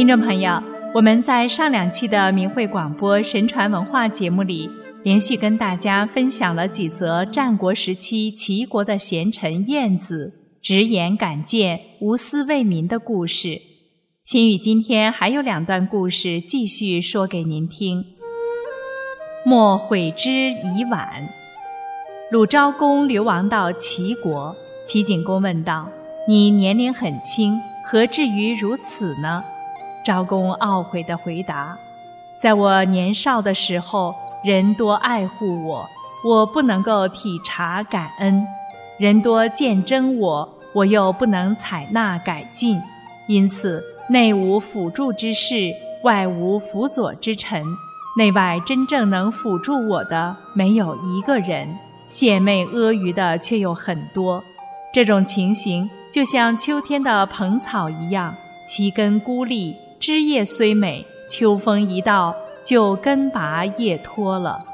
听众朋友，我们在上两期的明慧广播神传文化节目里，连续跟大家分享了几则战国时期齐国的贤臣晏子直言敢谏、无私为民的故事。心宇今天还有两段故事继续说给您听。莫悔之已晚。鲁昭公流亡到齐国，齐景公问道：“你年龄很轻，何至于如此呢？”昭公懊悔地回答：“在我年少的时候，人多爱护我，我不能够体察感恩；人多见真我，我又不能采纳改进。因此，内无辅助之士，外无辅佐之臣，内外真正能辅助我的没有一个人，献媚阿谀的却有很多。这种情形就像秋天的蓬草一样，其根孤立。”枝叶虽美，秋风一到就根拔叶脱了。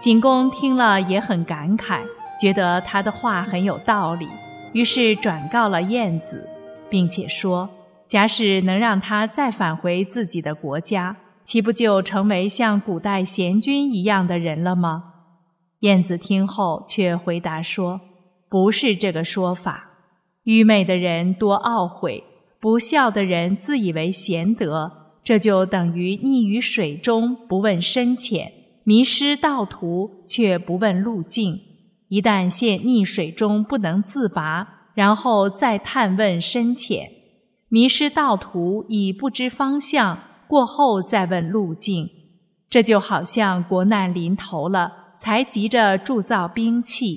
景公听了也很感慨，觉得他的话很有道理，于是转告了晏子，并且说：假使能让他再返回自己的国家，岂不就成为像古代贤君一样的人了吗？晏子听后却回答说：不是这个说法，愚昧的人多懊悔。不孝的人自以为贤德，这就等于溺于水中不问深浅，迷失道途却不问路径。一旦陷溺水中不能自拔，然后再探问深浅，迷失道途已不知方向，过后再问路径，这就好像国难临头了，才急着铸造兵器；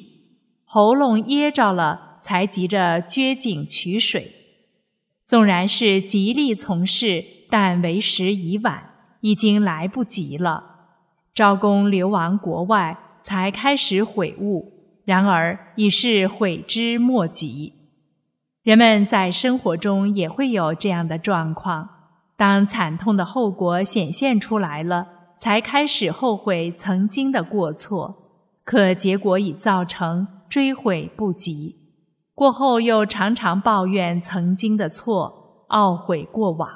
喉咙噎着了，才急着掘井取水。纵然是极力从事，但为时已晚，已经来不及了。昭公流亡国外，才开始悔悟，然而已是悔之莫及。人们在生活中也会有这样的状况：当惨痛的后果显现出来了，才开始后悔曾经的过错，可结果已造成，追悔不及。过后又常常抱怨曾经的错，懊悔过往，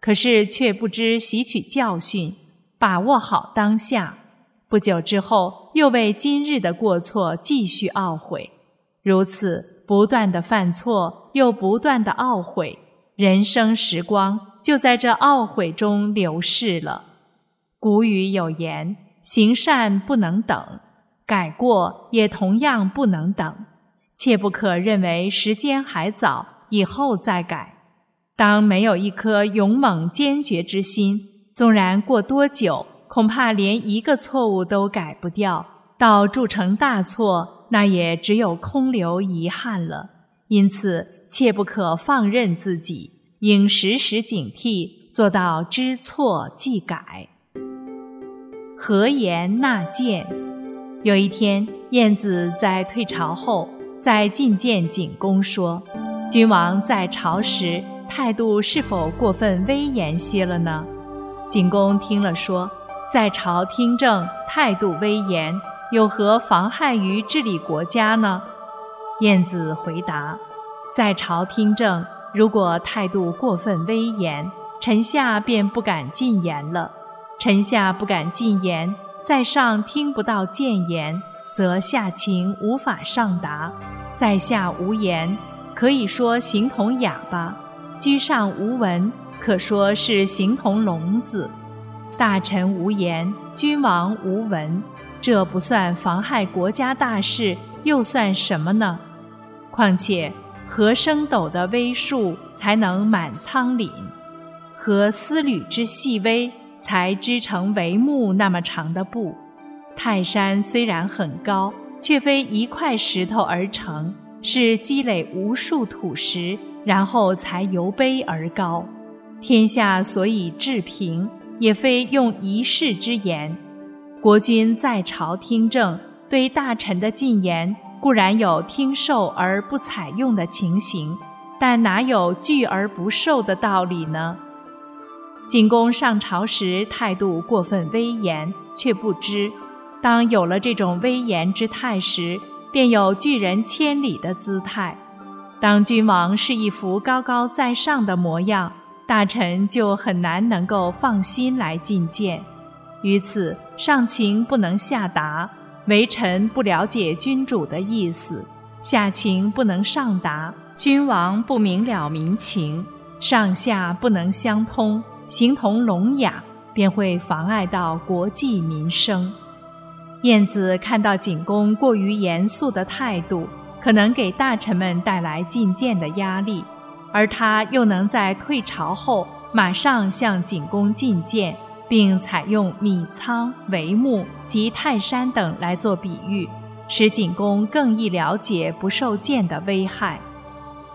可是却不知吸取教训，把握好当下。不久之后，又为今日的过错继续懊悔，如此不断的犯错，又不断的懊悔，人生时光就在这懊悔中流逝了。古语有言：“行善不能等，改过也同样不能等。”切不可认为时间还早，以后再改。当没有一颗勇猛坚决之心，纵然过多久，恐怕连一个错误都改不掉，到铸成大错，那也只有空留遗憾了。因此，切不可放任自己，应时时警惕，做到知错即改。和颜纳谏。有一天，晏子在退朝后。在觐见景公说：“君王在朝时态度是否过分威严些了呢？”景公听了说：“在朝听政，态度威严，有何妨害于治理国家呢？”晏子回答：“在朝听政，如果态度过分威严，臣下便不敢进言了。臣下不敢进言，在上听不到谏言。”则下情无法上达，在下无言，可以说形同哑巴；居上无闻，可说是形同聋子。大臣无言，君王无闻，这不算妨害国家大事，又算什么呢？况且，何升斗的微数才能满仓廪？何丝缕之细微才织成帷幕那么长的布？泰山虽然很高，却非一块石头而成，是积累无数土石，然后才由卑而高。天下所以治平，也非用一世之言。国君在朝听政，对大臣的进言固然有听受而不采用的情形，但哪有拒而不受的道理呢？景公上朝时态度过分威严，却不知。当有了这种威严之态时，便有拒人千里的姿态。当君王是一副高高在上的模样，大臣就很难能够放心来觐见。于此，上情不能下达，微臣不了解君主的意思；下情不能上达，君王不明了民情，上下不能相通，形同聋哑，便会妨碍到国计民生。晏子看到景公过于严肃的态度，可能给大臣们带来进谏的压力，而他又能在退朝后马上向景公进谏。并采用米仓、帷幕及泰山等来做比喻，使景公更易了解不受谏的危害。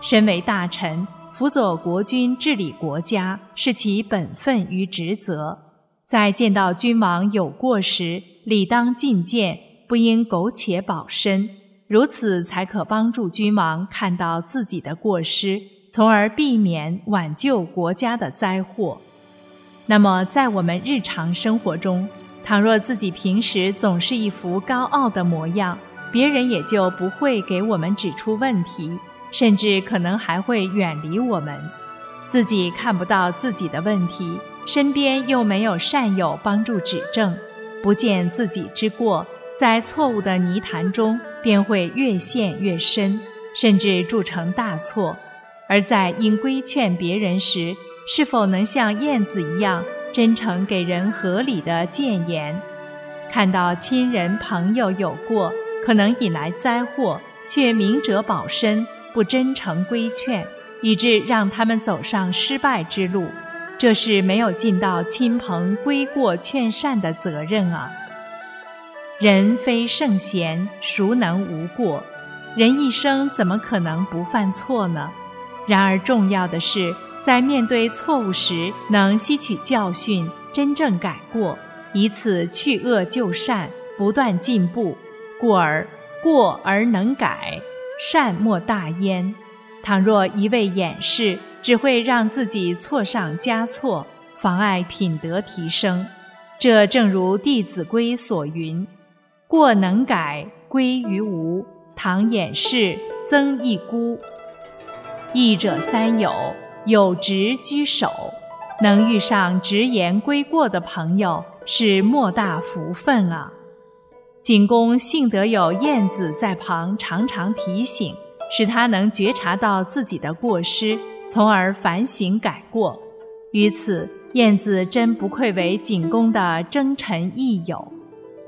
身为大臣，辅佐国君治理国家是其本分与职责。在见到君王有过时，理当进谏，不应苟且保身。如此才可帮助君王看到自己的过失，从而避免挽救国家的灾祸。那么，在我们日常生活中，倘若自己平时总是一副高傲的模样，别人也就不会给我们指出问题，甚至可能还会远离我们。自己看不到自己的问题，身边又没有善友帮助指正，不见自己之过，在错误的泥潭中便会越陷越深，甚至铸成大错。而在应规劝别人时，是否能像燕子一样真诚给人合理的谏言？看到亲人朋友有过，可能引来灾祸，却明哲保身，不真诚规劝，以致让他们走上失败之路，这是没有尽到亲朋归过劝善的责任啊！人非圣贤，孰能无过？人一生怎么可能不犯错呢？然而重要的是。在面对错误时，能吸取教训，真正改过，以此去恶就善，不断进步，故而过而能改，善莫大焉。倘若一味掩饰，只会让自己错上加错，妨碍品德提升。这正如《弟子规》所云：“过能改，归于无；倘掩饰，增一孤。”义者三友。有直居首，能遇上直言归过的朋友是莫大福分啊！景公幸得有晏子在旁常常提醒，使他能觉察到自己的过失，从而反省改过。于此，晏子真不愧为景公的征臣益友，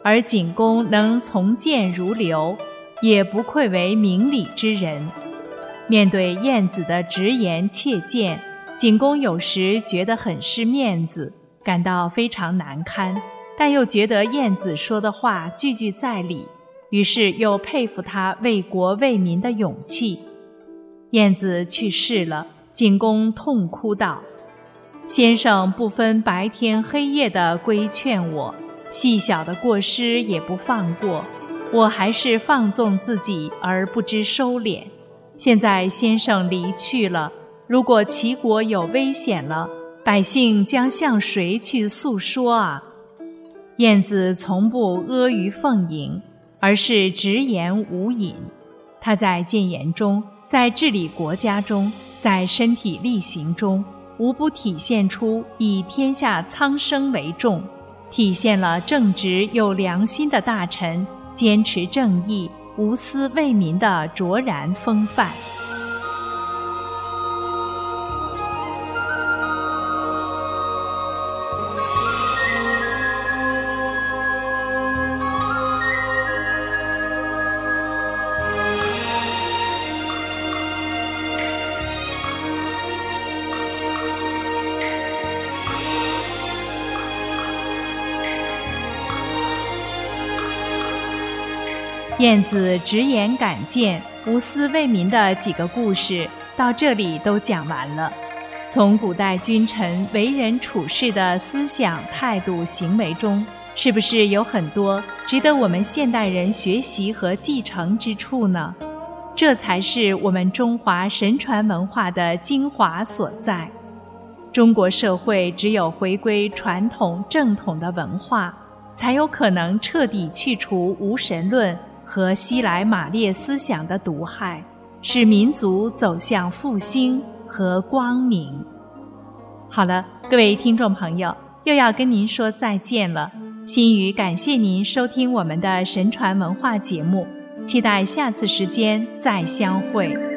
而景公能从谏如流，也不愧为明理之人。面对晏子的直言切谏，景公有时觉得很失面子，感到非常难堪，但又觉得晏子说的话句句在理，于是又佩服他为国为民的勇气。晏子去世了，景公痛哭道：“先生不分白天黑夜的规劝我，细小的过失也不放过，我还是放纵自己而不知收敛。”现在先生离去了，如果齐国有危险了，百姓将向谁去诉说啊？晏子从不阿谀奉迎，而是直言无隐。他在谏言中，在治理国家中，在身体力行中，无不体现出以天下苍生为重，体现了正直有良心的大臣坚持正义。无私为民的卓然风范。晏子直言敢谏、无私为民的几个故事到这里都讲完了。从古代君臣为人处事的思想、态度、行为中，是不是有很多值得我们现代人学习和继承之处呢？这才是我们中华神传文化的精华所在。中国社会只有回归传统正统的文化，才有可能彻底去除无神论。和西来马列思想的毒害，使民族走向复兴和光明。好了，各位听众朋友，又要跟您说再见了。心语感谢您收听我们的神传文化节目，期待下次时间再相会。